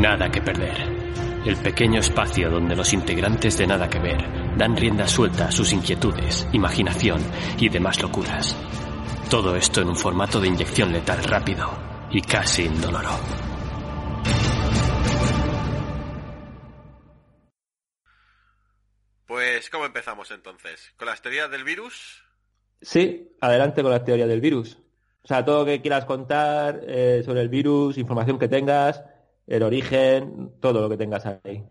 Nada que perder. El pequeño espacio donde los integrantes de Nada que ver dan rienda suelta a sus inquietudes, imaginación y demás locuras. Todo esto en un formato de inyección letal rápido y casi indoloro. Pues, ¿cómo empezamos entonces? ¿Con las teorías del virus? Sí, adelante con las teorías del virus. O sea, todo lo que quieras contar eh, sobre el virus, información que tengas, el origen, todo lo que tengas ahí.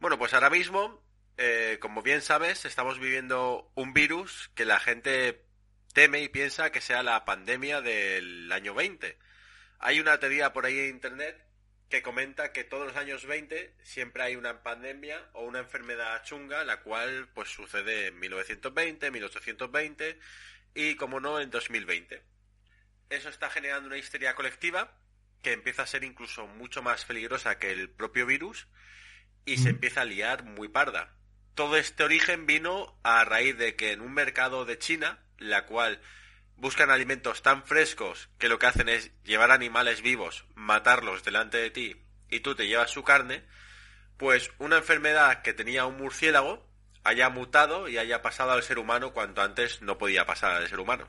Bueno, pues ahora mismo, eh, como bien sabes, estamos viviendo un virus que la gente teme y piensa que sea la pandemia del año 20. Hay una teoría por ahí en internet que comenta que todos los años 20 siempre hay una pandemia o una enfermedad chunga, la cual pues sucede en 1920, 1820 y como no en 2020. Eso está generando una histeria colectiva que empieza a ser incluso mucho más peligrosa que el propio virus y se empieza a liar muy parda. Todo este origen vino a raíz de que en un mercado de China, la cual buscan alimentos tan frescos que lo que hacen es llevar animales vivos, matarlos delante de ti y tú te llevas su carne, pues una enfermedad que tenía un murciélago haya mutado y haya pasado al ser humano cuanto antes no podía pasar al ser humano.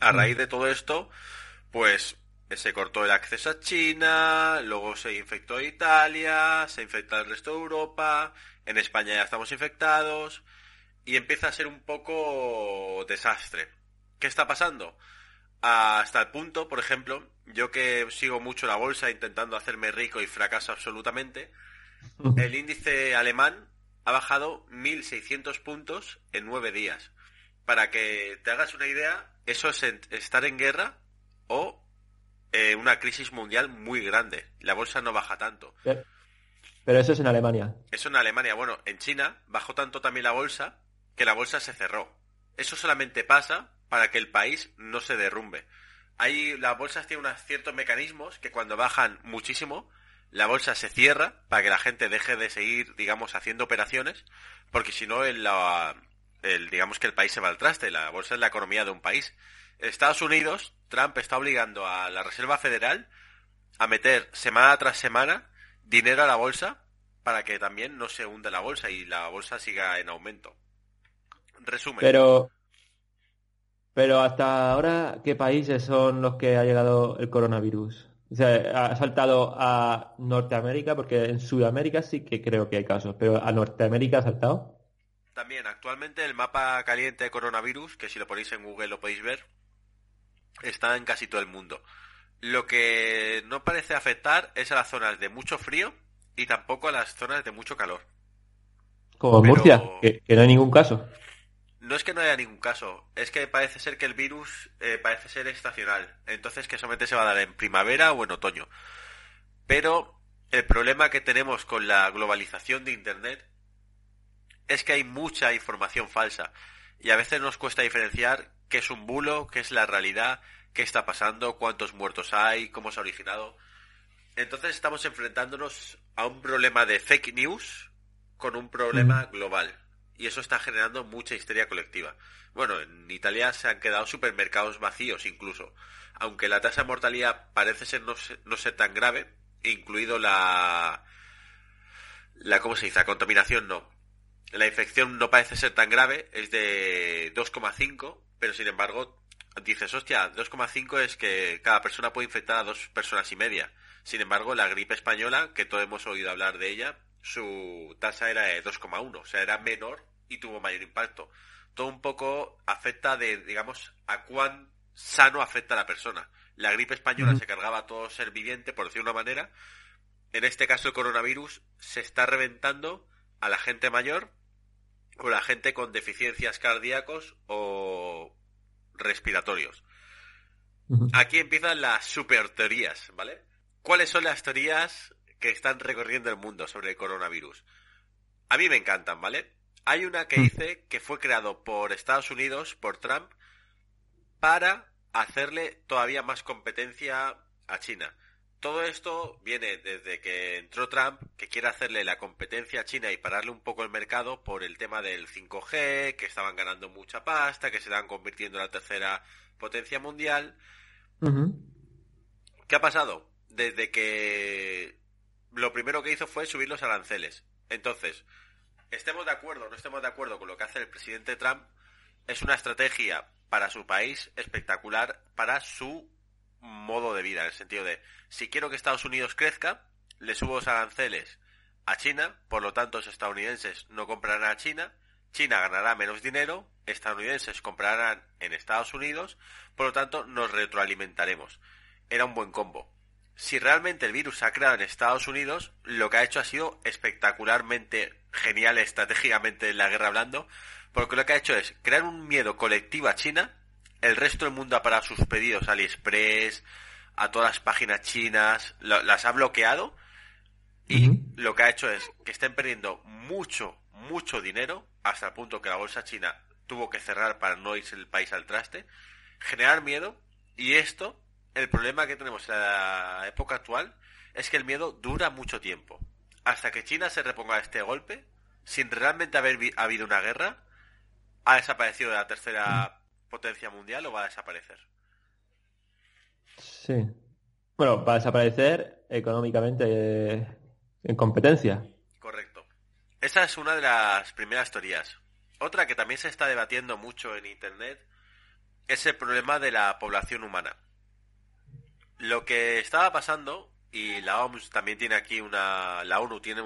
A raíz de todo esto, pues se cortó el acceso a China, luego se infectó Italia, se infecta el resto de Europa, en España ya estamos infectados y empieza a ser un poco desastre. ¿Qué está pasando? Hasta el punto, por ejemplo, yo que sigo mucho la bolsa intentando hacerme rico y fracaso absolutamente, el índice alemán ha bajado 1.600 puntos en nueve días. Para que te hagas una idea, eso es estar en guerra o eh, una crisis mundial muy grande. La bolsa no baja tanto. Pero eso es en Alemania. Eso en Alemania. Bueno, en China bajó tanto también la bolsa que la bolsa se cerró. Eso solamente pasa para que el país no se derrumbe. Hay, las bolsas tienen unos ciertos mecanismos que cuando bajan muchísimo, la bolsa se cierra para que la gente deje de seguir, digamos, haciendo operaciones, porque si no, el, el, digamos que el país se va al traste. La bolsa es la economía de un país. Estados Unidos, Trump está obligando a la Reserva Federal a meter semana tras semana dinero a la bolsa para que también no se hunda la bolsa y la bolsa siga en aumento. Resumen. Pero, pero hasta ahora, ¿qué países son los que ha llegado el coronavirus? O sea, ha saltado a Norteamérica, porque en Sudamérica sí que creo que hay casos, pero a Norteamérica ha saltado. También, actualmente el mapa caliente de coronavirus, que si lo ponéis en Google lo podéis ver, está en casi todo el mundo. Lo que no parece afectar es a las zonas de mucho frío y tampoco a las zonas de mucho calor. Como en Murcia, que, no hay ningún caso. No es que no haya ningún caso, es que parece ser que el virus eh, parece ser estacional. Entonces que solamente se va a dar en primavera o en otoño. Pero el problema que tenemos con la globalización de Internet es que hay mucha información falsa. Y a veces nos cuesta diferenciar qué es un bulo, qué es la realidad, qué está pasando, cuántos muertos hay, cómo se ha originado. Entonces estamos enfrentándonos a un problema de fake news con un problema global. Y eso está generando mucha histeria colectiva. Bueno, en Italia se han quedado supermercados vacíos incluso. Aunque la tasa de mortalidad parece ser no, no ser tan grave, incluido la... la ¿Cómo se dice? La contaminación no. La infección no parece ser tan grave, es de 2,5, pero sin embargo dices, hostia, 2,5 es que cada persona puede infectar a dos personas y media. Sin embargo, la gripe española, que todos hemos oído hablar de ella, su tasa era de 2,1, o sea, era menor y tuvo mayor impacto. Todo un poco afecta de, digamos, a cuán sano afecta a la persona. La gripe española se cargaba a todo ser viviente, por decir una manera. En este caso, el coronavirus se está reventando a la gente mayor o la gente con deficiencias cardíacos o respiratorios. Aquí empiezan las super teorías, ¿vale? ¿Cuáles son las teorías que están recorriendo el mundo sobre el coronavirus? A mí me encantan, ¿vale? Hay una que dice que fue creado por Estados Unidos, por Trump, para hacerle todavía más competencia a China. Todo esto viene desde que entró Trump, que quiere hacerle la competencia a China y pararle un poco el mercado por el tema del 5G, que estaban ganando mucha pasta, que se estaban convirtiendo en la tercera potencia mundial. ¿Qué ha pasado? Desde que lo primero que hizo fue subir los aranceles. Entonces, estemos de acuerdo o no estemos de acuerdo con lo que hace el presidente Trump, es una estrategia para su país espectacular, para su modo de vida, en el sentido de, si quiero que Estados Unidos crezca, le subo los aranceles a China, por lo tanto los estadounidenses no comprarán a China, China ganará menos dinero, estadounidenses comprarán en Estados Unidos, por lo tanto nos retroalimentaremos. Era un buen combo. Si realmente el virus se ha creado en Estados Unidos, lo que ha hecho ha sido espectacularmente genial estratégicamente en la guerra hablando, porque lo que ha hecho es crear un miedo colectivo a China, el resto del mundo ha parado sus pedidos AliExpress, a todas las páginas chinas, las ha bloqueado y lo que ha hecho es que estén perdiendo mucho, mucho dinero hasta el punto que la bolsa china tuvo que cerrar para no irse el país al traste, generar miedo y esto, el problema que tenemos en la época actual es que el miedo dura mucho tiempo. Hasta que China se reponga a este golpe, sin realmente haber habido una guerra, ha desaparecido de la tercera potencia mundial o va a desaparecer. Sí. Bueno, va a desaparecer económicamente eh, en competencia. Correcto. Esa es una de las primeras teorías. Otra que también se está debatiendo mucho en Internet es el problema de la población humana. Lo que estaba pasando, y la OMS también tiene aquí una... La ONU tiene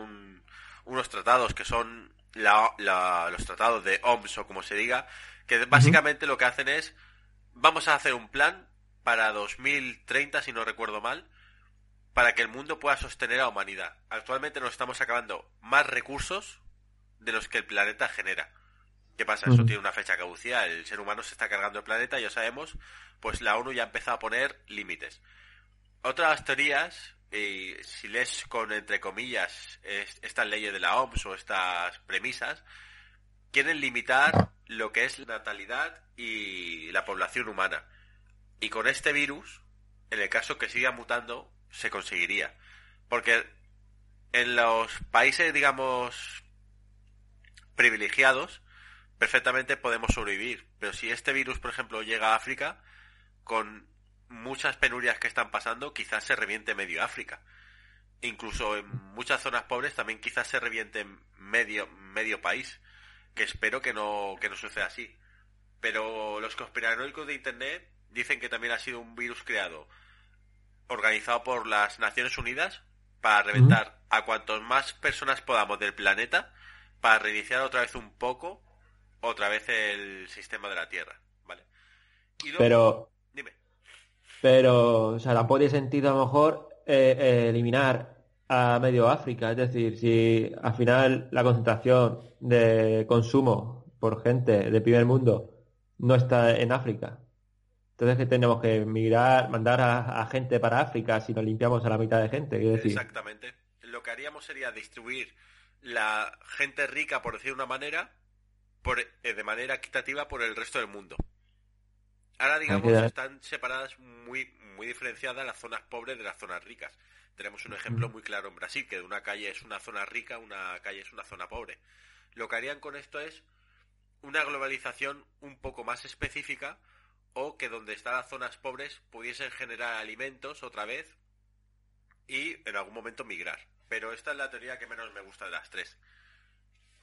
unos tratados que son los tratados de OMS o como se diga, que básicamente lo que hacen es, vamos a hacer un plan para 2030, si no recuerdo mal, para que el mundo pueda sostener a la humanidad. Actualmente nos estamos acabando más recursos de los que el planeta genera. ¿Qué pasa? Eso tiene una fecha caducidad. El ser humano se está cargando el planeta, ya sabemos, pues la ONU ya ha empezado a poner límites. Otras teorías, y si lees con entre comillas estas leyes de la OMS o estas premisas, quieren limitar lo que es la natalidad y la población humana. Y con este virus, en el caso que siga mutando, se conseguiría. Porque en los países, digamos, privilegiados, perfectamente podemos sobrevivir. Pero si este virus, por ejemplo, llega a África, con muchas penurias que están pasando, quizás se reviente medio África. Incluso en muchas zonas pobres también quizás se reviente medio, medio país que espero que no, que no suceda así. Pero los conspiranoicos de Internet dicen que también ha sido un virus creado, organizado por las Naciones Unidas, para reventar a cuantos más personas podamos del planeta, para reiniciar otra vez un poco, otra vez el sistema de la Tierra. ¿Vale? pero... Dime. Pero, o sea, la tiene sentido a lo mejor eh, eh, eliminar a medio África. Es decir, si al final la concentración de consumo por gente del primer mundo no está en África, entonces que tenemos que migrar, mandar a, gente para África si nos limpiamos a la mitad de gente. Decir? Exactamente. Lo que haríamos sería distribuir la gente rica, por decir una manera, por, eh, de manera equitativa por el resto del mundo. Ahora, digamos, están separadas muy, muy diferenciadas las zonas pobres de las zonas ricas. Tenemos un ejemplo muy claro en Brasil, que de una calle es una zona rica, una calle es una zona pobre. Lo que harían con esto es una globalización un poco más específica o que donde están las zonas pobres pudiesen generar alimentos otra vez y en algún momento migrar. Pero esta es la teoría que menos me gusta de las tres.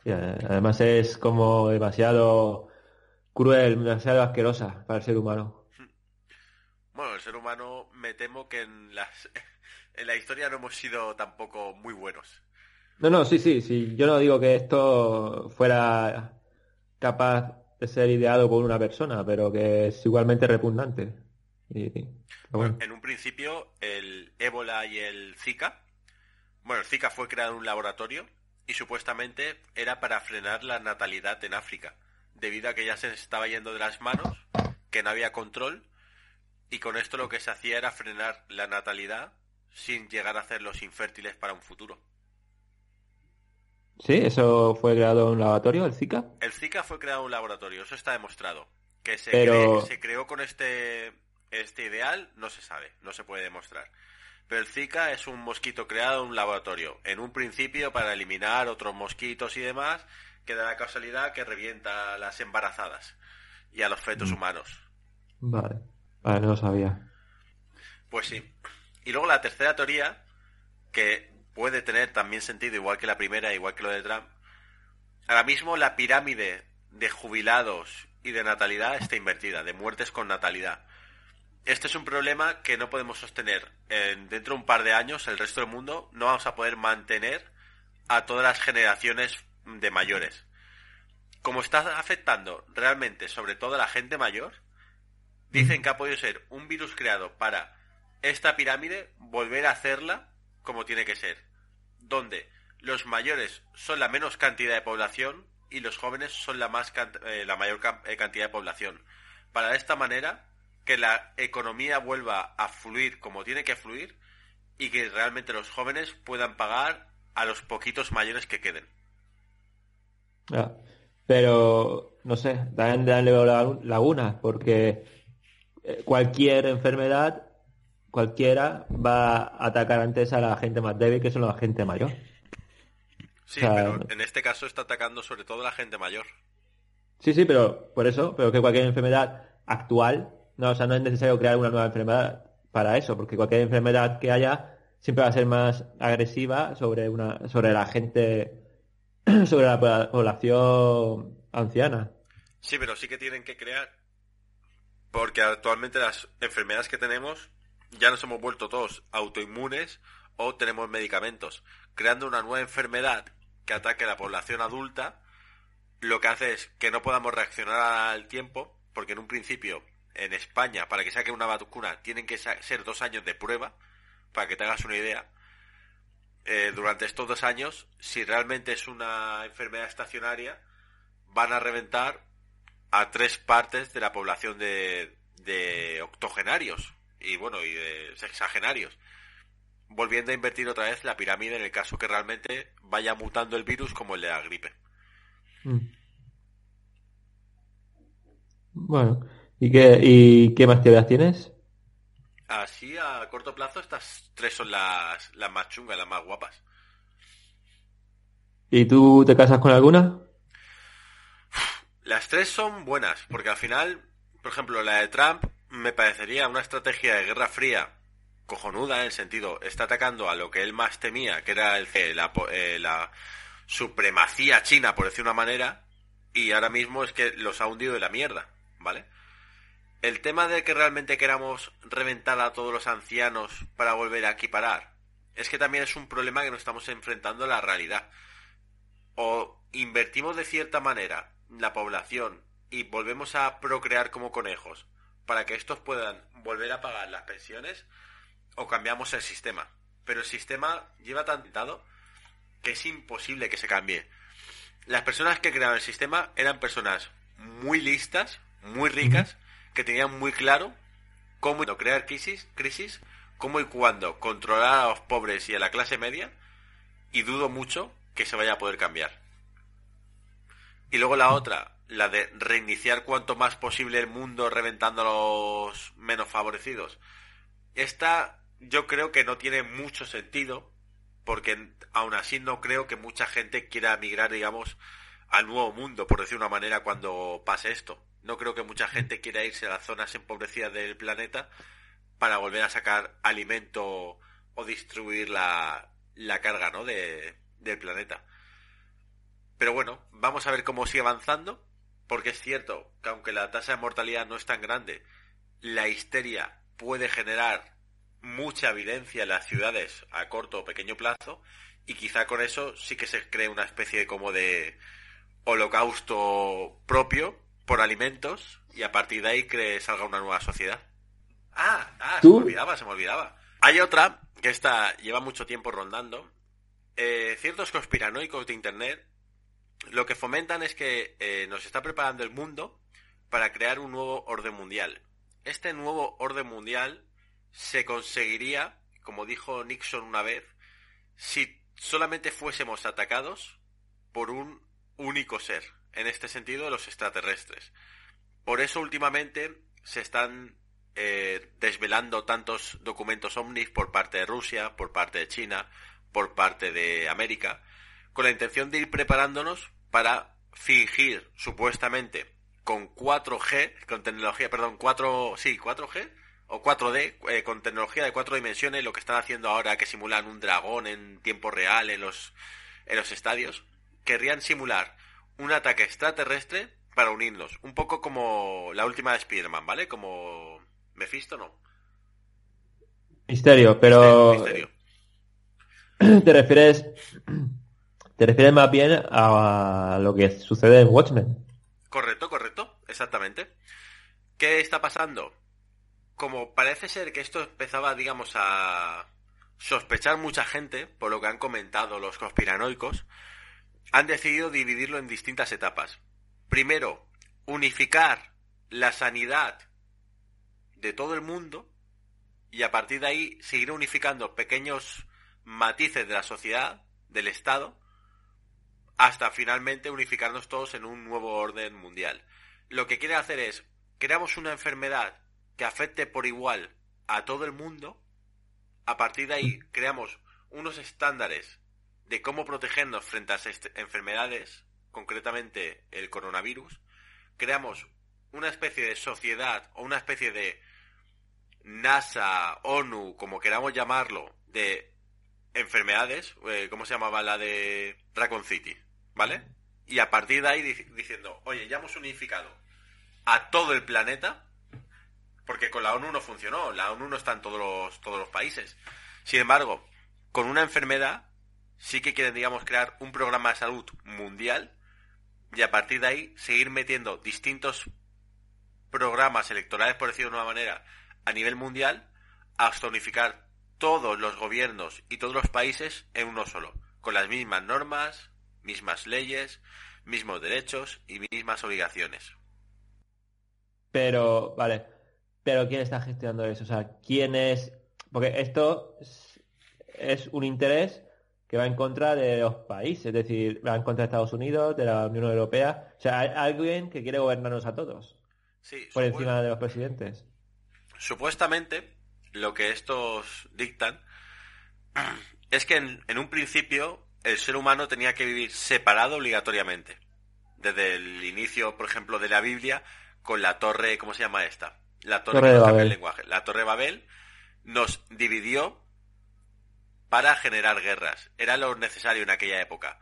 además es como demasiado cruel, demasiado asquerosa para el ser humano. Bueno, el ser humano me temo que en las en la historia no hemos sido tampoco muy buenos. No, no, sí, sí, sí. Yo no digo que esto fuera capaz de ser ideado por una persona, pero que es igualmente repugnante. En un principio, el ébola y el Zika, bueno, el Zika fue creado en un laboratorio y supuestamente era para frenar la natalidad en África, debido a que ya se estaba yendo de las manos, que no había control, y con esto lo que se hacía era frenar la natalidad sin llegar a hacerlos infértiles para un futuro. Sí, eso fue creado en un laboratorio, el Zika. El Zika fue creado en un laboratorio, eso está demostrado. Que se, creó, se creó con este, este ideal, no se sabe, no se puede demostrar. Pero el Zika es un mosquito creado en un laboratorio, en un principio para eliminar otros mosquitos y demás, que da la casualidad que revienta a las embarazadas y a los fetos mm. humanos. Vale, vale, no lo sabía. Pues sí. Y luego la tercera teoría, que puede tener también sentido, igual que la primera, igual que lo de Trump. Ahora mismo la pirámide de jubilados y de natalidad está invertida, de muertes con natalidad. Este es un problema que no podemos sostener. dentro de un par de años, el resto del mundo no vamos a poder mantener a todas las generaciones de mayores. Como está afectando realmente sobre todo a la gente mayor, dicen que ha podido ser un virus creado para esta pirámide volver a hacerla como tiene que ser, donde los mayores son la menos cantidad de población y los jóvenes son la, más eh, la mayor eh, cantidad de población. Para de esta manera que la economía vuelva a fluir como tiene que fluir y que realmente los jóvenes puedan pagar a los poquitos mayores que queden. pero, no sé, también dan lagunas, porque eh, cualquier enfermedad, cualquiera, va a atacar antes a la gente más débil, que son la gente mayor. Sí, pero en este caso está atacando sobre todo a la gente mayor. Sí, sí, pero por eso, pero que cualquier enfermedad actual no, o sea, no es necesario crear una nueva enfermedad para eso, porque cualquier enfermedad que haya siempre va a ser más agresiva sobre una, sobre la gente, sobre la población anciana. Sí, pero sí que tienen que crear, porque actualmente las enfermedades que tenemos ya nos hemos vuelto todos autoinmunes o tenemos medicamentos. Creando una nueva enfermedad que ataque a la población adulta, lo que hace es que no podamos reaccionar al tiempo, porque en un principio en España, para que saquen una vacuna, tienen que ser dos años de prueba, para que te hagas una idea. Eh, durante estos dos años, si realmente es una enfermedad estacionaria, van a reventar a tres partes de la población de, de octogenarios y bueno, y de sexagenarios. Volviendo a invertir otra vez la pirámide en el caso que realmente vaya mutando el virus como el de la gripe. Mm. Bueno, ¿Y qué, ¿Y qué más teorías tienes? Así a corto plazo estas tres son las, las más chungas, las más guapas. ¿Y tú te casas con alguna? Las tres son buenas, porque al final, por ejemplo, la de Trump me parecería una estrategia de guerra fría cojonuda en el sentido, está atacando a lo que él más temía, que era el, la, eh, la supremacía china, por decir una manera, y ahora mismo es que los ha hundido de la mierda, ¿vale? el tema de que realmente queramos reventar a todos los ancianos para volver a equiparar, es que también es un problema que nos estamos enfrentando a la realidad. O invertimos de cierta manera la población y volvemos a procrear como conejos para que estos puedan volver a pagar las pensiones, o cambiamos el sistema. Pero el sistema lleva tan tentado que es imposible que se cambie. Las personas que crearon el sistema eran personas muy listas, muy ricas, que tenían muy claro cómo crear crisis, crisis, cómo y cuándo controlar a los pobres y a la clase media, y dudo mucho que se vaya a poder cambiar. Y luego la otra, la de reiniciar cuanto más posible el mundo reventando a los menos favorecidos. Esta yo creo que no tiene mucho sentido, porque aún así no creo que mucha gente quiera migrar, digamos, al nuevo mundo, por decir una manera, cuando pase esto. No creo que mucha gente quiera irse a las zonas empobrecidas del planeta para volver a sacar alimento o distribuir la, la carga ¿no? de, del planeta. Pero bueno, vamos a ver cómo sigue avanzando, porque es cierto que aunque la tasa de mortalidad no es tan grande, la histeria puede generar mucha evidencia en las ciudades a corto o pequeño plazo, y quizá con eso sí que se cree una especie como de holocausto propio por alimentos y a partir de ahí que salga una nueva sociedad. Ah, ah, se me olvidaba, se me olvidaba. Hay otra que está, lleva mucho tiempo rondando. Eh, ciertos conspiranoicos de Internet lo que fomentan es que eh, nos está preparando el mundo para crear un nuevo orden mundial. Este nuevo orden mundial se conseguiría, como dijo Nixon una vez, si solamente fuésemos atacados por un único ser, en este sentido los extraterrestres. Por eso últimamente se están eh, desvelando tantos documentos ovnis por parte de Rusia, por parte de China, por parte de América, con la intención de ir preparándonos para fingir supuestamente con 4G, con tecnología, perdón, 4, sí, 4G o 4D, eh, con tecnología de cuatro dimensiones, lo que están haciendo ahora que simulan un dragón en tiempo real en los, en los estadios, querrían simular un ataque extraterrestre para unirnos. Un poco como la última de Spider-Man, ¿vale? Como Mephisto, ¿no? Misterio, pero... ¿Te refieres... ¿Te refieres más bien a lo que sucede en Watchmen? Correcto, correcto, exactamente. ¿Qué está pasando? Como parece ser que esto empezaba, digamos, a sospechar mucha gente, por lo que han comentado los conspiranoicos, han decidido dividirlo en distintas etapas. Primero, unificar la sanidad de todo el mundo y a partir de ahí seguir unificando pequeños matices de la sociedad, del Estado, hasta finalmente unificarnos todos en un nuevo orden mundial. Lo que quiere hacer es, creamos una enfermedad que afecte por igual a todo el mundo, a partir de ahí creamos unos estándares de cómo protegernos frente a enfermedades, concretamente el coronavirus, creamos una especie de sociedad o una especie de NASA, ONU, como queramos llamarlo, de enfermedades, eh, ¿cómo se llamaba la de Dragon City? ¿Vale? Y a partir de ahí diciendo, oye, ya hemos unificado a todo el planeta, porque con la ONU no funcionó, la ONU no está en todos los, todos los países. Sin embargo, con una enfermedad sí que quieren, digamos, crear un programa de salud mundial y a partir de ahí seguir metiendo distintos programas electorales, por decirlo de una manera, a nivel mundial, hasta unificar todos los gobiernos y todos los países en uno solo, con las mismas normas, mismas leyes, mismos derechos y mismas obligaciones. Pero, vale, pero ¿quién está gestionando eso? O sea, ¿quién es...? Porque esto es un interés que va en contra de los países, es decir, va en contra de Estados Unidos, de la Unión Europea. O sea, hay alguien que quiere gobernarnos a todos. Sí, por encima de los presidentes. Supuestamente, lo que estos dictan es que en, un principio el ser humano tenía que vivir separado obligatoriamente. Desde el inicio, por ejemplo, de la Biblia, con la torre, ¿cómo se llama esta? La torre, de Babel. lenguaje. La torre de Babel nos dividió para generar guerras. Era lo necesario en aquella época.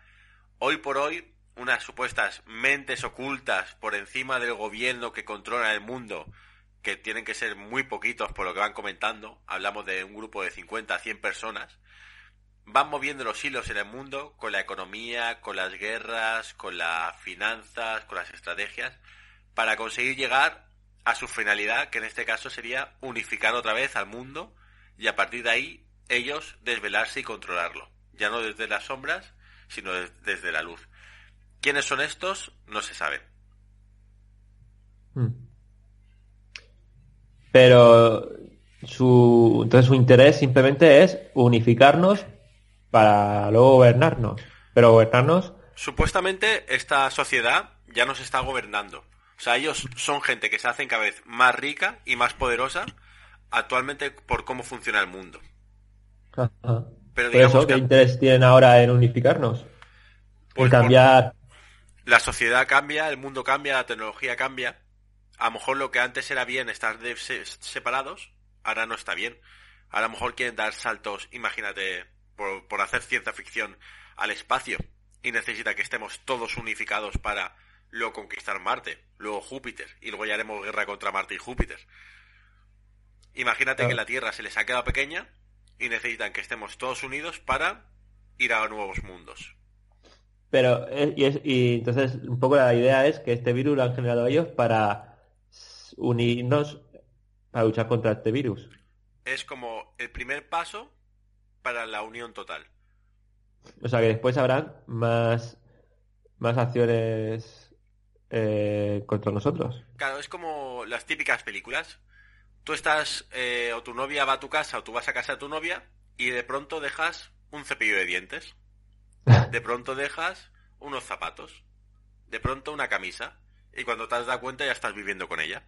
Hoy por hoy, unas supuestas mentes ocultas por encima del gobierno que controla el mundo, que tienen que ser muy poquitos por lo que van comentando, hablamos de un grupo de 50 a 100 personas, van moviendo los hilos en el mundo con la economía, con las guerras, con las finanzas, con las estrategias, para conseguir llegar a su finalidad, que en este caso sería unificar otra vez al mundo y a partir de ahí ellos desvelarse y controlarlo, ya no desde las sombras, sino desde la luz. ¿Quiénes son estos? No se sabe. Hmm. Pero su, entonces su interés simplemente es unificarnos para luego gobernarnos. Pero gobernarnos. Supuestamente esta sociedad ya nos está gobernando. O sea, ellos son gente que se hacen cada vez más rica y más poderosa actualmente por cómo funciona el mundo. Pero digamos ¿qué interés tienen ahora en unificarnos? Pues cambiar... La sociedad cambia, el mundo cambia, la tecnología cambia. A lo mejor lo que antes era bien estar separados, ahora no está bien. a lo mejor quieren dar saltos, imagínate, por, por hacer ciencia ficción al espacio y necesita que estemos todos unificados para luego conquistar Marte, luego Júpiter y luego ya haremos guerra contra Marte y Júpiter. Imagínate que la Tierra se les ha quedado pequeña y necesitan que estemos todos unidos para ir a nuevos mundos. Pero, eh, y, entonces, un poco la idea es que este virus lo han generado ellos para unirnos, para luchar contra este virus. Es como el primer paso para la unión total. O sea que después habrán más, más acciones eh, contra nosotros. Claro, es como las típicas películas tú estás, eh, o tu novia va a tu casa, o tú vas a casa de tu novia, y de pronto dejas un cepillo de dientes. De pronto dejas unos zapatos. De pronto una camisa. Y cuando te has dado cuenta ya estás viviendo con ella.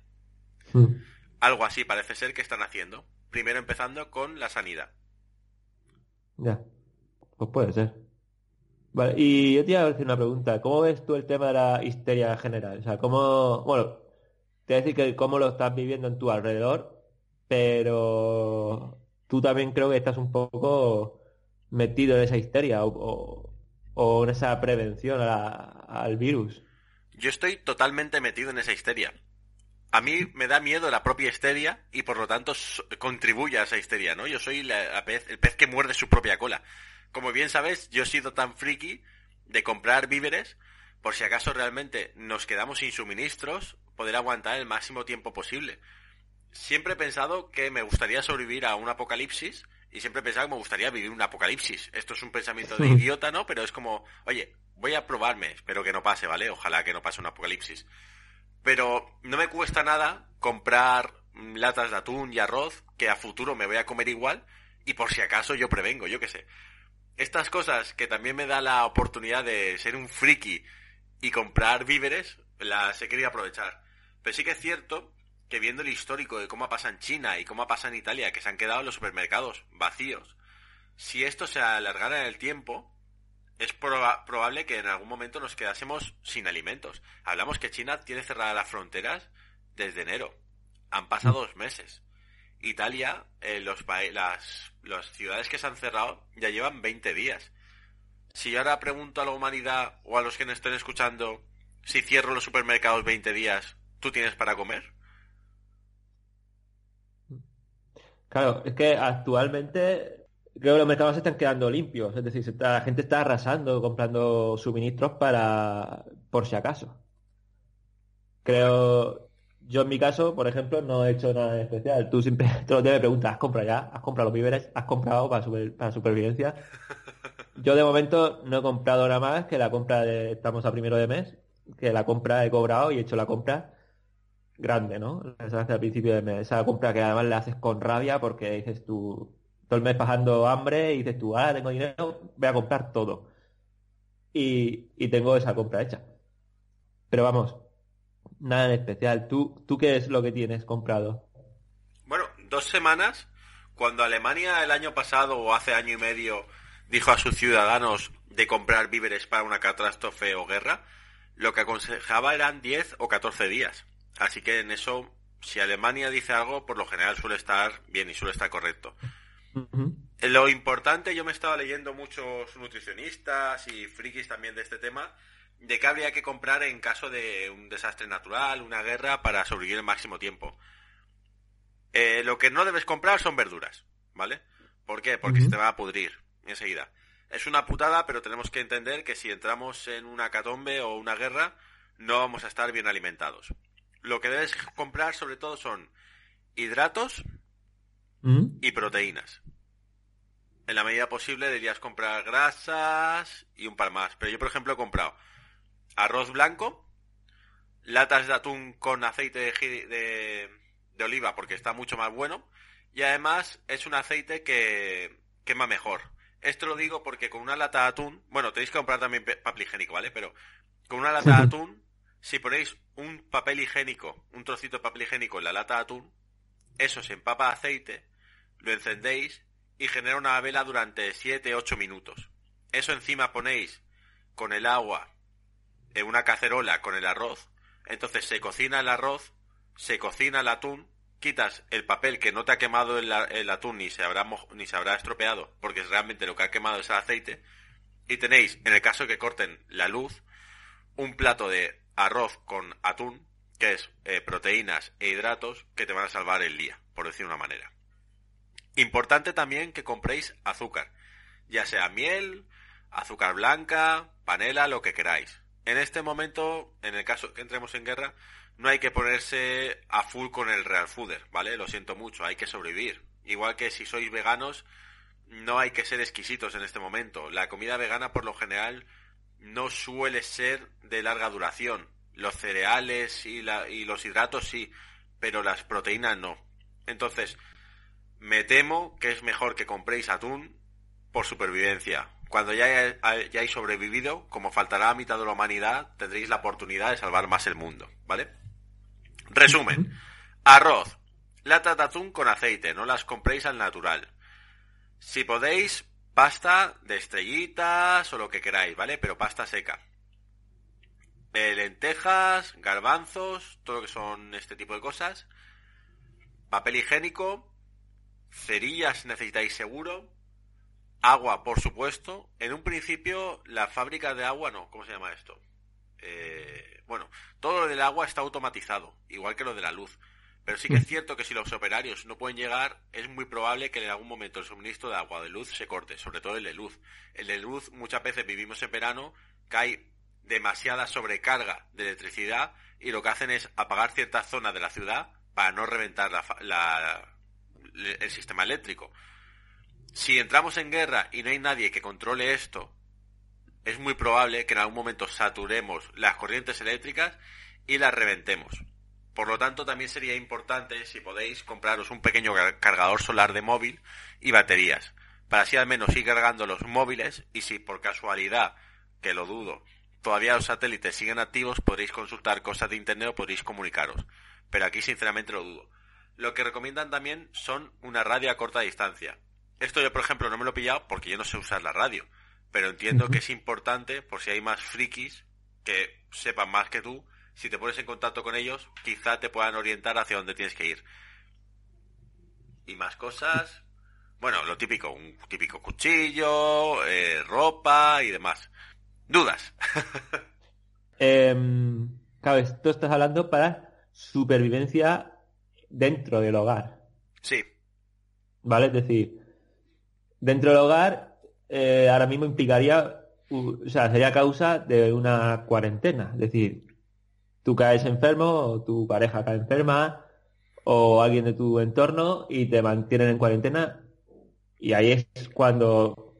Hmm. Algo así parece ser que están haciendo. Primero empezando con la sanidad. Ya. Pues puede ser. Vale, y yo te iba a hacer una pregunta. ¿Cómo ves tú el tema de la histeria general? O sea, ¿cómo... Bueno, te voy a decir que cómo lo estás viviendo en tu alrededor pero tú también creo que estás un poco metido en esa histeria o, en esa prevención al virus. Yo estoy totalmente metido en esa histeria. A mí me da miedo la propia histeria y por lo tanto contribuye a esa histeria, ¿no? Yo soy pez, el pez que muerde su propia cola. Como bien sabes, yo he sido tan friki de comprar víveres por si acaso realmente nos quedamos sin suministros, poder aguantar el máximo tiempo posible. Siempre he pensado que me gustaría sobrevivir a un apocalipsis y siempre he pensado que me gustaría vivir un apocalipsis. Esto es un pensamiento de idiota, ¿no? Pero es como, oye, voy a probarme, espero que no pase, ¿vale? Ojalá que no pase un apocalipsis. Pero no me cuesta nada comprar latas de atún y arroz que a futuro me voy a comer igual y por si acaso yo prevengo, yo qué sé. Estas cosas que también me da la oportunidad de ser un friki y comprar víveres, las he querido aprovechar. Pero sí que es cierto que viendo el histórico de cómo pasa en China y cómo pasa en Italia, que se han quedado los supermercados vacíos, si esto se alargara en el tiempo, es probable que en algún momento nos quedásemos sin alimentos. Hablamos que China tiene cerradas las fronteras desde enero. Han pasado dos meses. Italia, eh, los las, las ciudades que se han cerrado ya llevan 20 días. Si ahora pregunto a la humanidad o a los que nos estén escuchando si cierro los supermercados 20 días, ¿tú tienes para comer? Claro, es que actualmente creo que los mercados se están quedando limpios, es decir, la gente está arrasando comprando suministros para por si acaso. Creo, yo en mi caso, por ejemplo, no he hecho nada especial. Tú siempre todos los días me preguntas, ¿has comprado ya? ¿Has comprado los víveres? ¿Has comprado para, para supervivencia? Yo de momento no he comprado nada más que la compra de, estamos a primero de mes, que la compra he cobrado y he hecho la compra grande, ¿no? Esa hace al principio de mes. Esa compra que además le haces con rabia porque dices tú, todo el mes pasando hambre y dices tú, ah, tengo dinero, voy a comprar todo. Y, y tengo esa compra hecha. Pero vamos, nada en especial. ¿Tú, ¿Tú qué es lo que tienes comprado? Bueno, dos semanas. Cuando Alemania el año pasado o hace año y medio dijo a sus ciudadanos de comprar víveres para una catástrofe o guerra, lo que aconsejaba eran 10 o 14 días. Así que en eso, si Alemania dice algo, por lo general suele estar bien y suele estar correcto. Lo importante, yo me estaba leyendo muchos nutricionistas y frikis también de este tema, de qué habría que comprar en caso de un desastre natural, una guerra, para sobrevivir el máximo tiempo. Eh, lo que no debes comprar son verduras, ¿vale? ¿Por qué? Porque se te va a pudrir enseguida. Es una putada, pero tenemos que entender que si entramos en una catombe o una guerra, no vamos a estar bien alimentados lo que debes comprar sobre todo son hidratos ¿Mm? y proteínas. En la medida posible deberías comprar grasas y un par más. Pero yo, por ejemplo, he comprado arroz blanco, latas de atún con aceite de, de, oliva porque está mucho más bueno y además es un aceite que quema mejor. Esto lo digo porque con una lata de atún, bueno, tenéis que comprar también papel higiénico, ¿vale? Pero con una lata de atún si ponéis un papel higiénico, un trocito de papel higiénico en la lata de atún, eso se empapa de aceite, lo encendéis y genera una vela durante 7-8 minutos. Eso encima ponéis con el agua en una cacerola con el arroz. Entonces se cocina el arroz, se cocina el atún, quitas el papel que no te ha quemado el, atún ni se, habrá ni se habrá estropeado, porque realmente lo que ha quemado es el aceite, y tenéis, en el caso que corten la luz, un plato de arroz con atún, que es eh, proteínas e hidratos que te van a salvar el día, por decir una manera. Importante también que compréis azúcar, ya sea miel, azúcar blanca, panela, lo que queráis. En este momento, en el caso que entremos en guerra, no hay que ponerse a full con el real fooder, ¿vale? Lo siento mucho, hay que sobrevivir. Igual que si sois veganos, no hay que ser exquisitos en este momento. La comida vegana por lo general no suele ser de larga duración. Los cereales y, los hidratos sí, pero las proteínas no. Entonces, me temo que es mejor que compréis atún por supervivencia. Cuando ya hayáis sobrevivido, como faltará a mitad de la humanidad, tendréis la oportunidad de salvar más el mundo, ¿vale? Resumen. Arroz. Lata de atún con aceite, no las compréis al natural. Si podéis, Pasta de estrellitas o lo que queráis, ¿vale? Pero pasta seca. lentejas, garbanzos, todo lo que son este tipo de cosas. papel higiénico, cerillas necesitáis seguro, agua, por supuesto. En un principio, la fábrica de agua no, ¿cómo se llama esto? Eh, bueno, todo lo del agua está automatizado, igual que lo de la luz. Pero sí que es mm. cierto que si los operarios no pueden llegar, es muy probable que en algún momento el suministro de agua o de luz se corte, sobre todo el de luz. El de luz muchas veces vivimos en verano, que hay demasiada sobrecarga de electricidad y lo que hacen es apagar ciertas zonas de la ciudad para no reventar el sistema eléctrico. Si entramos en guerra y no hay nadie que controle esto, es muy probable que en algún momento saturemos las corrientes eléctricas y las reventemos. Por lo tanto, también sería importante, si podéis, compraros un pequeño cargador solar de móvil y baterías, para así al menos ir cargando los móviles y si por casualidad, que lo dudo, todavía los satélites siguen activos, podréis consultar cosas de internet o podréis comunicaros. Pero aquí sinceramente lo dudo. Lo que recomiendan también son una radio a corta distancia. Esto yo, por ejemplo, no me lo he pillado porque yo no sé usar la radio. Pero entiendo que es importante, por si hay más frikis que sepan más que tú, si te pones en contacto con ellos, quizá te puedan orientar hacia dónde tienes que ir. Y más cosas. Bueno, lo típico, un típico cuchillo, eh, ropa y demás. ¿Dudas? eh, claro, esto estás hablando para supervivencia dentro del hogar. Sí. ¿Vale? Es decir, dentro del hogar eh, ahora mismo implicaría, o sea, sería causa de una cuarentena. Es decir, tú caes enfermo o tu pareja cae enferma o alguien de tu entorno y te mantienen en cuarentena y ahí es cuando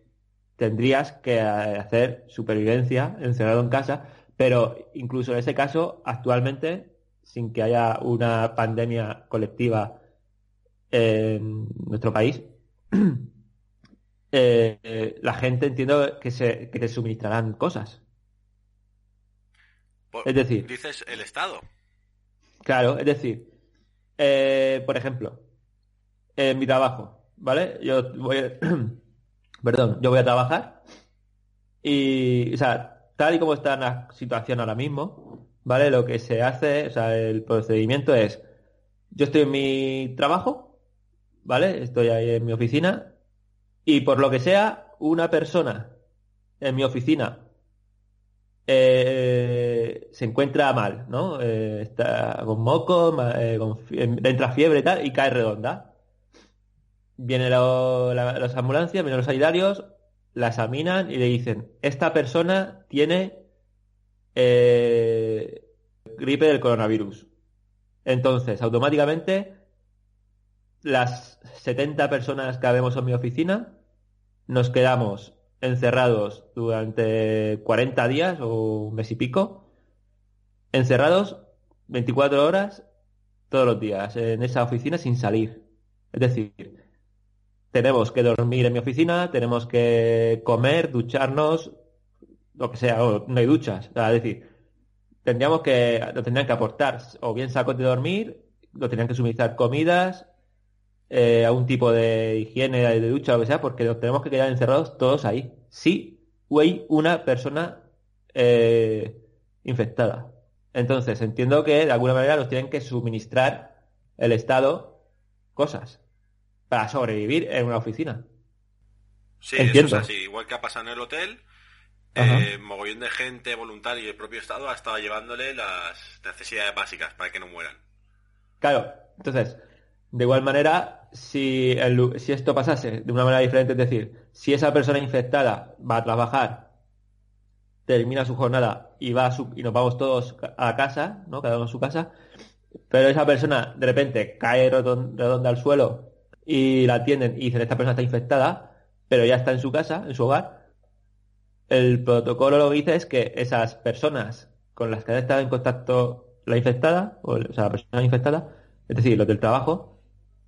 tendrías que hacer supervivencia encerrado en casa, pero incluso en ese caso, actualmente, sin que haya una pandemia colectiva en nuestro país, eh, la gente entiendo que, se, que te suministrarán cosas es decir... Dices el Estado. Claro, es decir, eh, por ejemplo, en mi trabajo, ¿vale? Yo voy a, perdón, yo voy a trabajar y, o sea, tal y como está la situación ahora mismo, ¿vale? Lo que se hace, o sea, el procedimiento es, yo estoy en mi trabajo, ¿vale? Estoy ahí en mi oficina y por lo que sea, una persona en mi oficina eh, se encuentra mal, ¿no? Eh, está con moco, eh, entra fiebre y tal, y cae redonda. Vienen las ambulancias, vienen los sanitarios, la examinan y le dicen, esta persona tiene gripe del coronavirus. Entonces, automáticamente, las 70 personas que vemos en mi oficina, nos quedamos encerrados durante 40 días o un mes y pico, encerrados 24 horas todos los días en esa oficina sin salir. Es decir, tenemos que dormir en mi oficina, tenemos que comer, ducharnos, lo que sea, no hay duchas. es decir, tendríamos que, lo tendrían que aportar o bien sacos de dormir, lo tendrían que suministrar comidas, eh, a un tipo de higiene, de ducha, o lo que sea, porque nos tenemos que quedar encerrados todos ahí. Sí, hay una persona eh, infectada. Entonces, entiendo que de alguna manera nos tienen que suministrar el Estado cosas para sobrevivir en una oficina. Sí, eso es así. Igual que ha pasado en el hotel, eh, mogollón de gente voluntaria y el propio Estado ha estado llevándole las necesidades básicas para que no mueran. Claro, entonces, de igual manera, si, si esto pasase de una manera diferente, es decir, si esa persona infectada va a trabajar, termina su jornada y va y nos vamos todos a casa, ¿no? Cada uno a su casa, pero esa persona de repente cae redonda al suelo y la atienden y dicen esta persona está infectada, pero ya está en su casa, en su hogar, el protocolo lo que dice es que esas personas con las que ha estado en contacto la infectada, o, sea, la persona infectada, es decir, los del trabajo,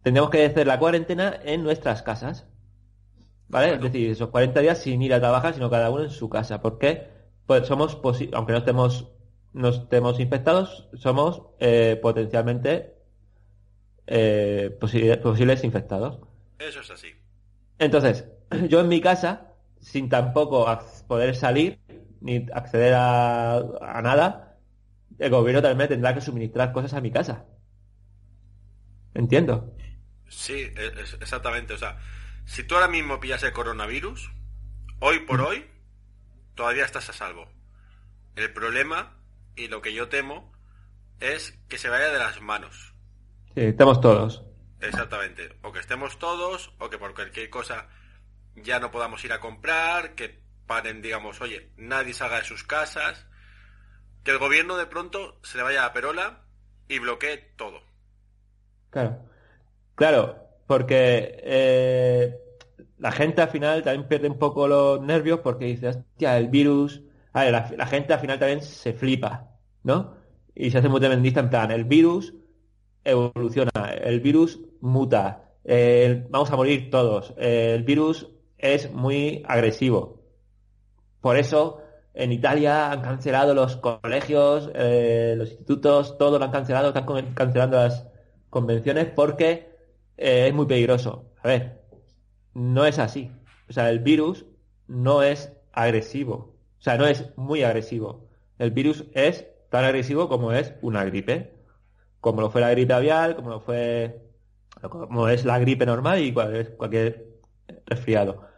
tendríamos que hacer la cuarentena en nuestras casas. ¿Vale? Es decir, esos 40 días sin ir a trabajar, sino cada uno en su casa. Porque pues somos, aunque no estemos, no estemos infectados, somos eh, potencialmente eh, posibles infectados. Eso es así. Entonces, yo en mi casa, sin tampoco poder salir ni acceder a, a nada, el gobierno también tendrá que suministrar cosas a mi casa. Entiendo. Sí, exactamente. O sea, si tú ahora mismo pillas el coronavirus, hoy por hoy, todavía estás a salvo. El problema, y lo que yo temo, es que se vaya de las manos. Sí, estamos todos. Exactamente. O que estemos todos, o que por cualquier cosa ya no podamos ir a comprar, que paren, digamos, oye, nadie salga de sus casas, que el gobierno de pronto se le vaya a Perola y bloquee todo. Claro. Claro, porque eh, la gente al final también pierde un poco los nervios porque dice, hostia, el virus... A ver, la, gente al final también se flipa, ¿no? Y se hace muy tremendista en plan, el virus evoluciona, el virus muta, vamos a morir todos, el virus es muy agresivo. Por eso en Italia han cancelado los colegios, eh, los institutos, todo lo han cancelado, están cancelando las convenciones porque eh, es muy peligroso. A ver, no es así. O sea, el virus no es agresivo. O sea, no es muy agresivo. El virus es tan agresivo como es una gripe. Como lo fue la gripe avial, como lo fue como es la gripe normal y cualquier resfriado.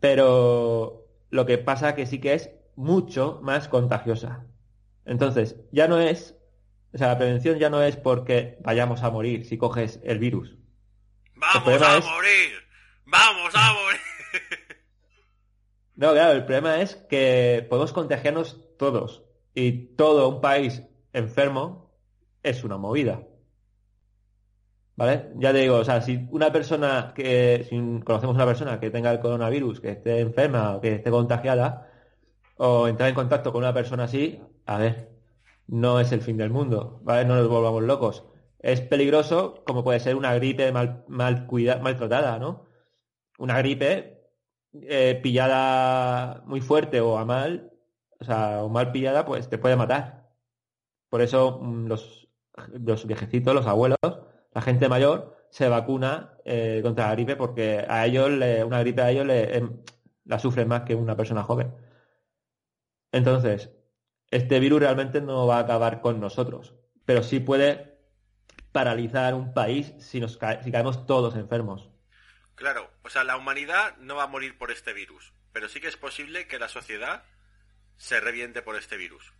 Pero lo que pasa que sí que es mucho más contagiosa. Entonces, ya no es o sea, la prevención ya no es porque vayamos a morir si coges el virus. ¡Vamos a morir! ¡Vamos a morir! No, claro, el problema es que podemos contagiarnos todos. Y todo un país enfermo es una movida. ¿Vale? Ya te digo, o sea, si una persona que, si conocemos una persona que tenga el coronavirus, que esté enferma o que esté contagiada, o entrar en contacto con una persona así, a ver, no es el fin del mundo, ¿vale? No nos volvamos locos. Es peligroso como puede ser una gripe mal, mal, mal tratada, ¿no? Una gripe eh, pillada muy fuerte o a mal, o sea, o mal pillada, pues te puede matar. Por eso mm, los, los viejecitos, los abuelos, la gente mayor se vacuna eh, contra la gripe porque a ellos una gripe a ellos le, em, la sufren más que una persona joven. Entonces, este virus realmente no va a acabar con nosotros, pero sí puede paralizar un país si, nos si caemos todos enfermos. Claro, o sea, la humanidad no va a morir por este virus, pero sí que es posible que la sociedad se reviente por este virus.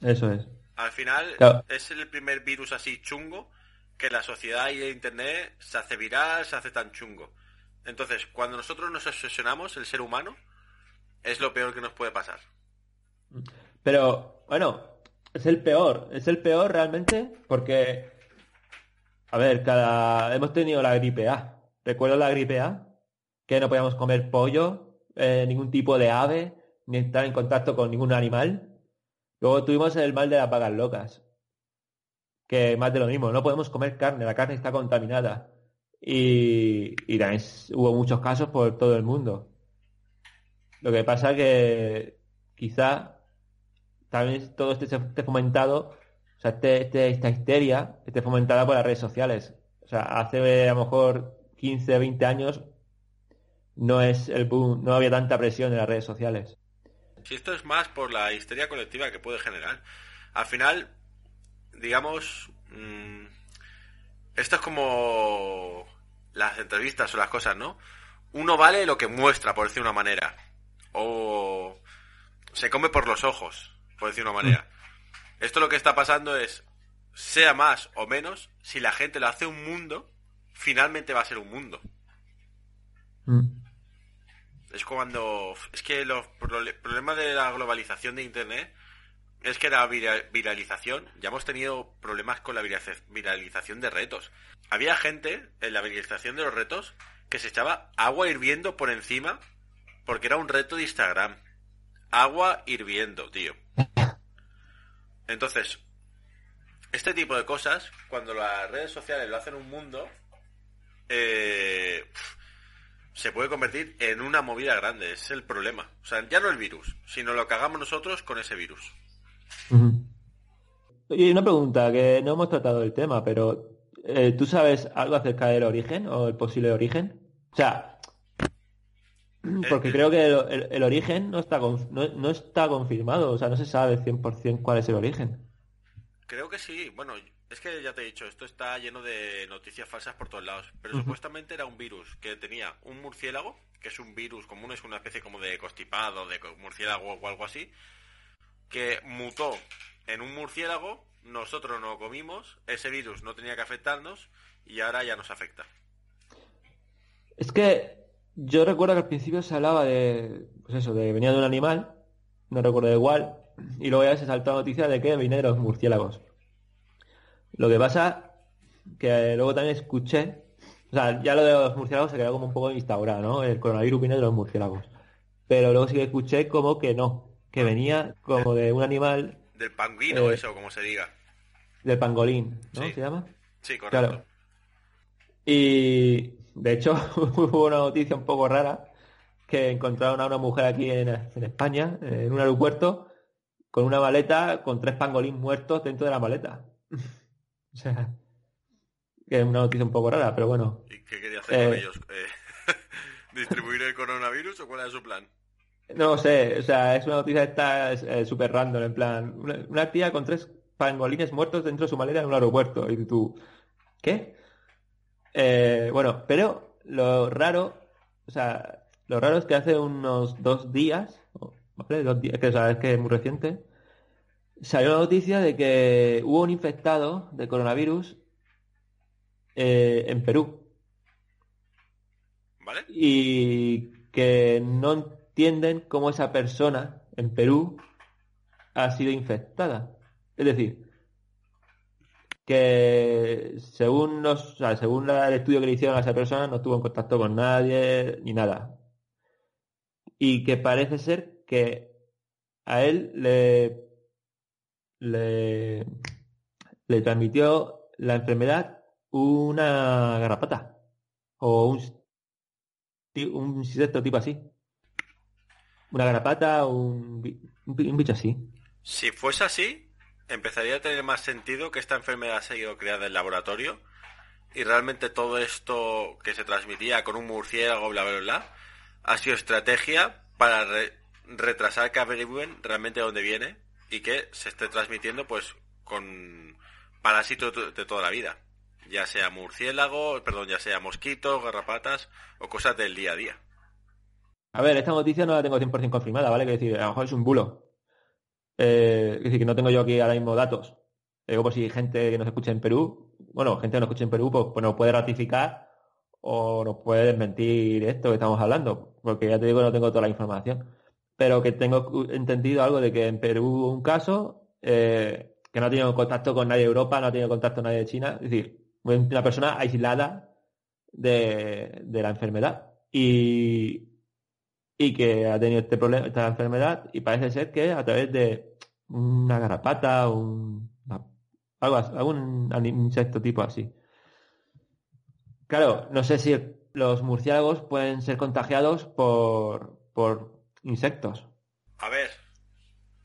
Eso es. Al final es el primer virus así chungo que la sociedad y el Internet se hace viral, se hace tan chungo. Entonces, cuando nosotros nos obsesionamos, el ser humano, es lo peor que nos puede pasar. Pero, bueno, es el peor. Es el peor realmente porque, a ver, cada... hemos tenido la gripe A. ¿Recuerdo la gripe A? Que no podíamos comer pollo, eh, ningún tipo de ave, ni estar en contacto con ningún animal. Luego tuvimos el mal de las vagas locas. Que más de lo mismo, no podemos comer carne, la carne está contaminada. Y, y también hubo muchos casos por todo el mundo. Lo que pasa que quizá también todo este esté fomentado, o sea, este, este, esta histeria esté fomentada por las redes sociales. O sea, hace a lo mejor 15, 20 años no es el boom, no había tanta presión en las redes sociales. Si esto es más por la histeria colectiva que puede generar. Al final, digamos, mm, esto es como las entrevistas o las cosas, ¿no? Uno vale lo que muestra, por decir una manera. O se come por los ojos por decir una manera. Mm. Esto lo que está pasando es, sea más o menos, si la gente lo hace un mundo, finalmente va a ser un mundo. Mm. Es cuando... Es que los problemas de la globalización de Internet es que la viralización, ya hemos tenido problemas con la viralización de retos. Había gente en la viralización de los retos que se echaba agua hirviendo por encima porque era un reto de Instagram. Agua hirviendo, tío. Entonces, este tipo de cosas, cuando las redes sociales lo hacen un mundo, eh, se puede convertir en una movida grande. es el problema. O sea, ya no el virus, sino lo que hagamos nosotros con ese virus. Y una pregunta, que no hemos tratado el tema, pero eh, ¿tú sabes algo acerca del origen o el posible origen? O sea, Porque creo que el, origen no está, no, está confirmado, o sea, no se sabe 100% cuál es el origen. Creo que sí, bueno, Es que ya te he dicho, esto está lleno de noticias falsas por todos lados. Pero supuestamente era un virus que tenía un murciélago, que es un virus común, es una especie como de constipado, de murciélago o algo así, que mutó en un murciélago, nosotros no comimos, ese virus no tenía que afectarnos y ahora ya nos afecta. Es que yo recuerdo que al principio se hablaba de, pues eso, de que venía de un animal, no recuerdo igual, y luego ya se saltó la noticia de que venía de los murciélagos. Lo que pasa que luego también escuché, o sea, ya lo de los murciélagos se quedó como un poco instaurado, ¿no? El coronavirus viene de los murciélagos. Pero luego sí que escuché como que no, que venía como de un animal... Del pangolino, Eh, eso, como se diga. Del pangolín, ¿no? Sí. ¿Se llama? Sí, correcto. Claro. Y de hecho hubo una noticia un poco rara que encontraron a una mujer aquí en, en España, en un aeropuerto, con una maleta con tres pangolín muertos dentro de la maleta. o sea, que es una noticia un poco rara, pero bueno. ¿Y qué quería hacer con Eh. ellos? Eh, ¿Distribuir el coronavirus o cuál era su plan? No sé, o sea, es una noticia esta eh, súper random, en plan, una, una tía con tres pangolines muertos dentro de su maleta en un aeropuerto. Y tú, ¿qué? Eh, bueno, pero lo raro, o sea, lo raro es que hace unos dos días, ¿vale? Dos días, que sabes que es muy reciente, salió la noticia de que hubo un infectado de coronavirus eh, en Perú ¿Vale? y que no entienden cómo esa persona en Perú ha sido infectada. Es decir, que según nos, o según el estudio que le hicieron a esa persona, no estuvo en contacto con nadie ni nada. Y que parece ser que a él le, le, le transmitió la enfermedad una garrapata o un, un insecto tipo así. Una garrapata o un, un bi- un bicho así. Si fuese así, empezaría a tener más sentido que esta enfermedad ha sido creada en laboratorio y realmente todo esto que se transmitía con un murciélago, bla, bla, bla, ha sido estrategia para re- retrasar que averigüen realmente de dónde viene y que se esté transmitiendo pues con parásitos de toda la vida. Ya sea murciélago, perdón, ya sea mosquitos, garrapatas o cosas del día a día. A ver, esta noticia no la tengo 100% confirmada, ¿vale? Que decir, a lo mejor es un bulo. Eh, es decir, que no tengo yo aquí ahora mismo datos. Digo, por si gente que nos escucha en Perú, bueno, gente que nos escucha en Perú, pues, pues nos puede ratificar o nos puede desmentir esto que estamos hablando, porque ya te digo, no tengo toda la información. Pero que tengo entendido algo de que en Perú un caso eh, que no ha tenido contacto con nadie de Europa, no ha tenido contacto con nadie de China, es decir, una persona aislada de la enfermedad. Y, y que ha tenido este problema, esta enfermedad, y parece ser que a través de una garrapata, un, una- algo, algún insecto tipo así. Claro, no sé si los murciélagos pueden ser contagiados por, por insectos. A ver,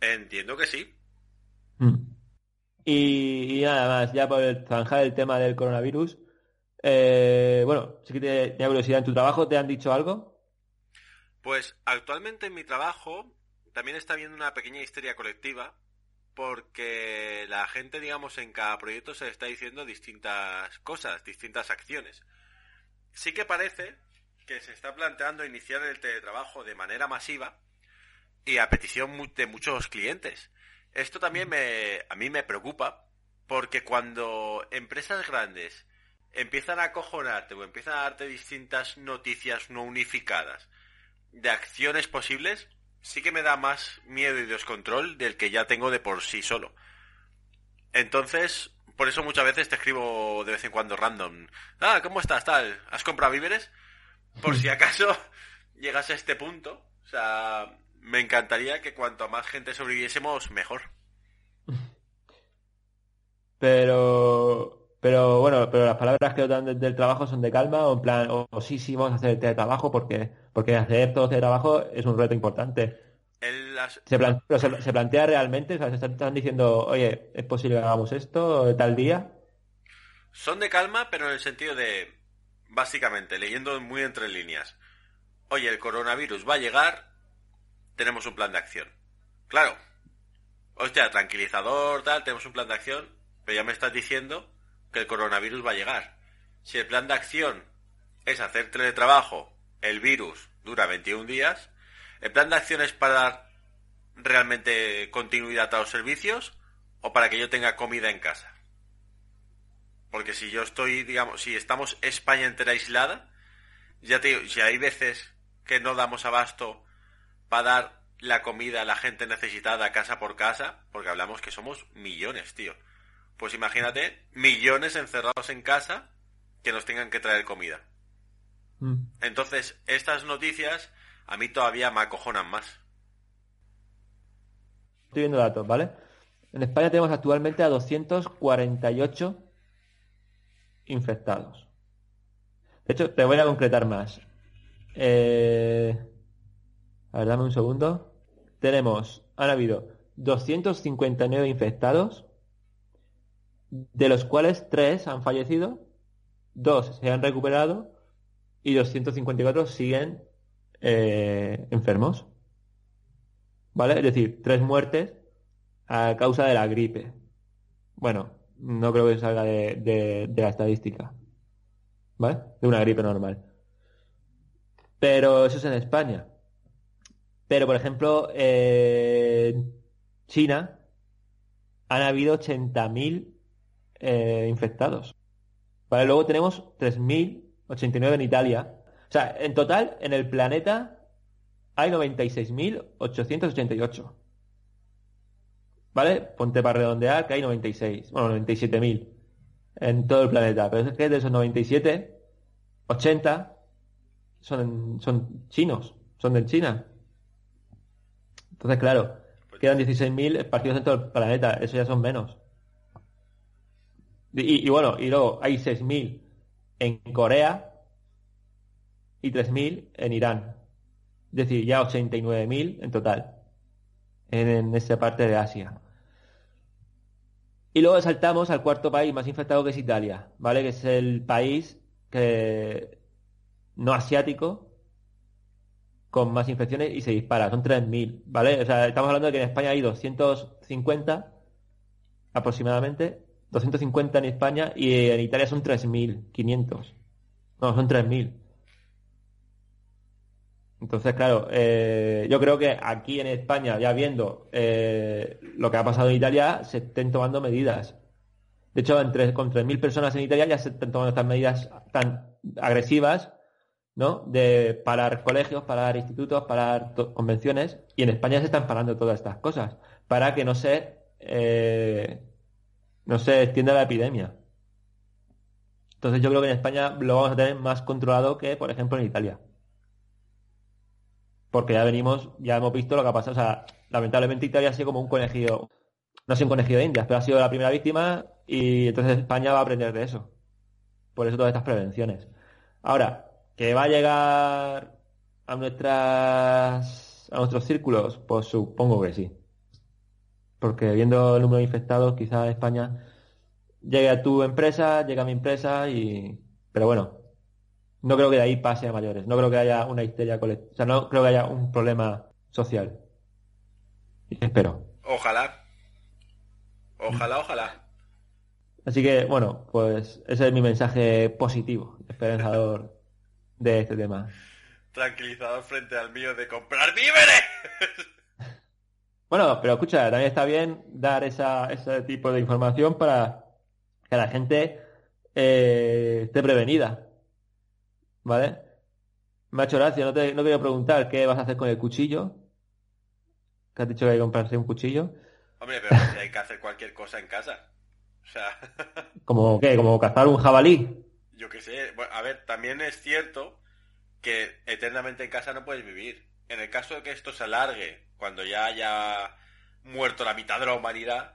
entiendo que sí. Mm. Y, y nada más, ya por zanjar el tema del coronavirus. eh, bueno, sí que te- tenía curiosidad, ¿en tu trabajo te han dicho algo? Pues actualmente en mi trabajo también está habiendo una pequeña histeria colectiva porque la gente, digamos, en cada proyecto se le está diciendo distintas cosas, distintas acciones. Sí que parece que se está planteando iniciar el teletrabajo de manera masiva y a petición de muchos clientes. Esto también me, a mí me preocupa porque cuando empresas grandes empiezan a acojonarte o empiezan a darte distintas noticias no unificadas de acciones posibles, sí que me da más miedo y descontrol del que ya tengo de por sí solo. Entonces, por eso muchas veces te escribo de vez en cuando random. Ah, ¿cómo estás? Tal, ¿has comprado víveres? Por si acaso llegas a este punto. O sea, me encantaría que cuanto más gente sobreviviésemos, mejor. Pero, pero bueno, pero las palabras que dan desde el trabajo son de calma o en plan, o, o sí, sí, vamos a hacer el teletrabajo porque, porque hacer todo teletrabajo es un reto importante. El- las- ¿Se, plan- pero se, se plantea realmente? O sea, se están, están diciendo, oye, ¿es posible que hagamos esto tal día? Son de calma, pero en el sentido de, básicamente, leyendo muy entre líneas. Oye, el coronavirus va a llegar, tenemos un plan de acción. Claro. Hostia, tranquilizador, tal, tenemos un plan de acción. Pero ya me estás diciendo que el coronavirus va a llegar. Si el plan de acción es hacer teletrabajo, el virus dura 21 días, ¿el plan de acción es para dar realmente continuidad a los servicios o para que yo tenga comida en casa? Porque si yo estoy, digamos, si estamos España entera aislada, ya te digo, si hay veces que no damos abasto para dar la comida a la gente necesitada casa por casa, porque hablamos que somos millones, tío. Pues imagínate, millones encerrados en casa que nos tengan que traer comida. Mm. Entonces, estas noticias a mí todavía me acojonan más. Estoy viendo datos, ¿vale? En España tenemos actualmente a 248 infectados. De hecho, te voy a concretar más. Eh... A ver, dame un segundo. Tenemos, han habido 259 infectados, de los cuales 3 han fallecido, 2 se han recuperado y 254 siguen eh, enfermos. ¿Vale? Es decir, 3 muertes a causa de la gripe. Bueno, no creo que salga de, de la estadística. ¿Vale? De una gripe normal. Pero eso es en España. Pero, por ejemplo, en China han habido 80.000 eh, infectados. Vale, luego tenemos 3.089 en Italia. O sea, en total, en el planeta hay 96.888. ¿Vale? Ponte para redondear que hay 96. Bueno, 97.000 en todo el planeta. Pero es que de esos 97, 80 son, son chinos, son de China. Entonces, claro, quedan 16.000 partidos en todo el planeta, eso ya son menos. Y, bueno, y luego hay 6.000 en Corea y 3.000 en Irán. Es decir, ya 89.000 en total en, esa parte de Asia. Y luego saltamos al cuarto país más infectado que es Italia, ¿vale? Que es el país no asiático con más infecciones y se dispara. Son 3.000, ¿vale? O sea, estamos hablando de que en España hay 250 aproximadamente, 250 en España y en Italia son 3.500. No, son 3.000. Entonces, claro, eh, yo creo que aquí en España, ya viendo eh, lo que ha pasado en Italia, se estén tomando medidas. De hecho, entre, con 3.000 personas en Italia ya se están tomando estas medidas tan agresivas ¿no? De parar colegios, parar institutos, parar convenciones, y en España se están parando todas estas cosas para que no se eh, no se extienda la epidemia. Entonces yo creo que en España lo vamos a tener más controlado que, por ejemplo, en Italia. Porque ya venimos, ya hemos visto lo que ha pasado. O sea, lamentablemente Italia ha sido como un conejillo, no sé un conejillo de Indias, pero ha sido la primera víctima y entonces España va a aprender de eso. Por eso todas estas prevenciones. Ahora, ¿Que va a llegar a nuestras a nuestros círculos? Pues supongo que sí. Porque viendo el número de infectados, quizás España llegue a tu empresa, llegue a mi empresa y... Pero bueno, no creo que de ahí pase a mayores. No creo que haya una histeria colectiva. O sea, no creo que haya un problema social. Espero. Ojalá. Ojalá, ojalá. Así que, bueno, pues ese es mi mensaje positivo, esperanzador de este tema. Tranquilizador frente al mío de comprar víveres. Bueno, pero escucha, también está bien dar esa, ese tipo de información para que la gente eh, esté prevenida. ¿Vale? Me ha hecho gracia, no te no quería preguntar qué vas a hacer con el cuchillo. Que has dicho que hay que comprarse un cuchillo. Hombre, pero si hay que hacer cualquier cosa en casa. O sea. ¿Como qué? ¿Como cazar un jabalí? yo qué sé, a ver, también es cierto que eternamente en casa no puedes vivir. En el caso de que esto se alargue, cuando ya haya muerto la mitad de la humanidad,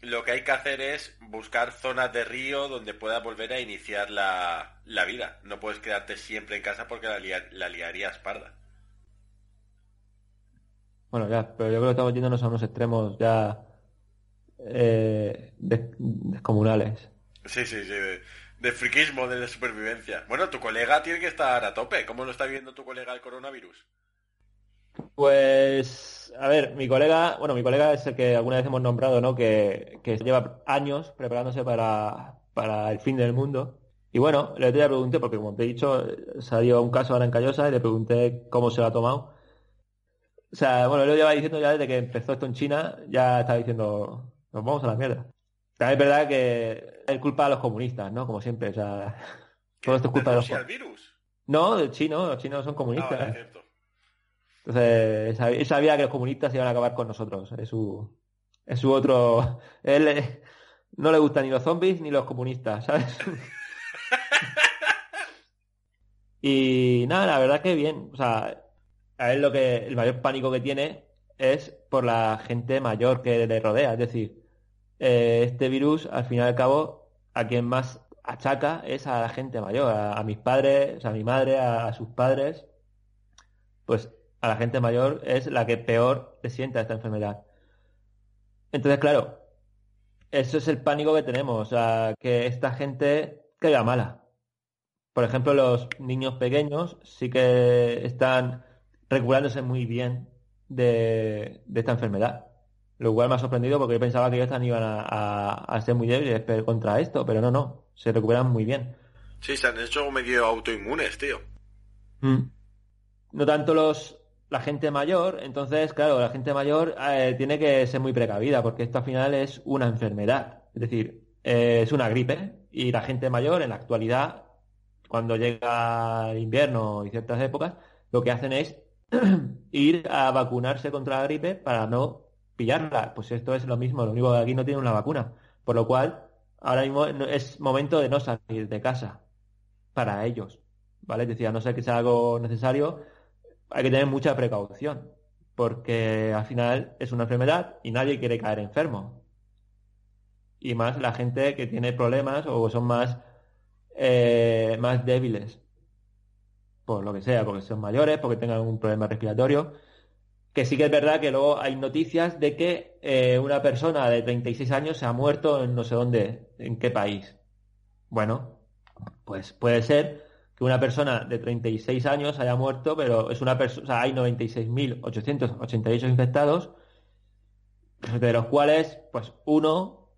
lo que hay que hacer es buscar zonas de río donde puedas volver a iniciar la, vida. No puedes quedarte siempre en casa porque la, la liarías parda. Bueno, ya, pero yo creo que estamos yéndonos a unos extremos ya eh, descomunales. Sí, sí, sí de friquismo, de supervivencia. Bueno, tu colega tiene que estar a tope. ¿Cómo lo está viendo tu colega el coronavirus? Pues, a ver, mi colega, bueno, mi colega es el que alguna vez hemos nombrado, ¿no? Que, que lleva años preparándose para, para el fin del mundo. Y bueno, le pregunté, porque como te he dicho, salió un caso ahora en Callosa y le pregunté cómo se lo ha tomado. O sea, bueno, lo lleva diciendo ya desde que empezó esto en China, ya estaba diciendo, nos vamos a la mierda. También es verdad que es culpa de los comunistas, ¿no? Como siempre, o sea, todo esto es culpa de los... el virus? No, del chino, los chinos son comunistas. Ah, vale, cierto. Entonces, él sabía que los comunistas iban a acabar con nosotros. Es su, es su otro... Él eh, no le gustan ni los zombies ni los comunistas, ¿sabes? y nada, la verdad que bien. O sea, a él lo que el mayor pánico que tiene es por la gente mayor que le rodea. Es decir, eh, este virus, al fin y al cabo, a quien más achaca es a la gente mayor, a, a mis padres, a mi madre, a, a sus padres. Pues a la gente mayor es la que peor le sienta esta enfermedad. Entonces, claro, eso es el pánico que tenemos, o sea, que esta gente caiga mala. Por ejemplo, los niños pequeños sí que están recuperándose muy bien de, de esta enfermedad. Lo cual me ha sorprendido porque yo pensaba que ellos también iban a, a- a ser muy débiles contra esto, pero no, no, se recuperan muy bien. Sí, se han hecho medio autoinmunes, tío. Mm. No tanto los la gente mayor, entonces, claro, la gente mayor eh, tiene que ser muy precavida, porque esto al final es una enfermedad, es decir, eh, es una gripe, y la gente mayor en la actualidad, cuando llega el invierno y ciertas épocas, lo que hacen es ir a vacunarse contra la gripe para no pillarla. Pues esto es lo mismo, lo único que aquí no tiene una vacuna, por lo cual ahora mismo es momento de no salir de casa para ellos, ¿vale? Es decir, a no ser que sea algo necesario, hay que tener mucha precaución, porque al final es una enfermedad y nadie quiere caer enfermo. Y más la gente que tiene problemas o son más, eh, más débiles, por lo que sea, porque son mayores, porque tengan un problema respiratorio. Que sí que es verdad que luego hay noticias de que eh, una persona de 36 años se ha muerto en no sé dónde, en qué país. Bueno, pues puede ser que una persona de 36 años haya muerto, pero es una persona, hay 96.888 infectados, de los cuales, pues uno,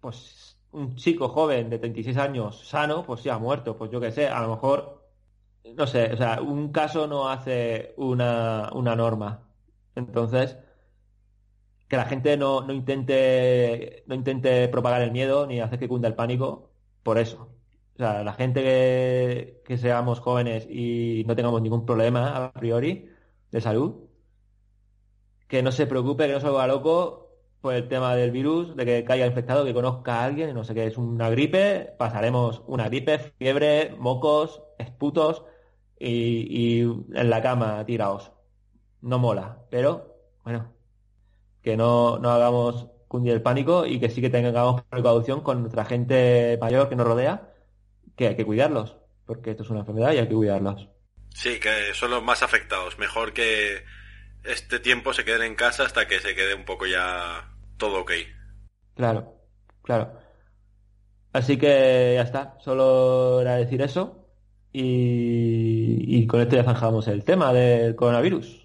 pues un chico joven de 36 años sano, pues sí ha muerto, pues yo qué sé, a lo mejor, no sé, o sea, un caso no hace una, una norma. Entonces, que la gente no, no intente, no intente propagar el miedo ni hacer que cunda el pánico por eso. O sea, la gente que, que seamos jóvenes y no tengamos ningún problema a priori de salud, que no se preocupe, que no se vuelva loco por el tema del virus, de que caiga infectado, que conozca a alguien no sé qué es una gripe, pasaremos una gripe, fiebre, mocos, esputos y, y en la cama tiraos. No mola, pero bueno, que no, no hagamos cundir el pánico y que sí que tengamos precaución con nuestra gente mayor que nos rodea, que hay que cuidarlos, porque esto es una enfermedad y hay que cuidarlos. Sí, que son los más afectados. Mejor que este tiempo se queden en casa hasta que se quede un poco ya todo ok. Claro, claro. Así que ya está, solo era decir eso y, y con esto ya zanjamos el tema del coronavirus.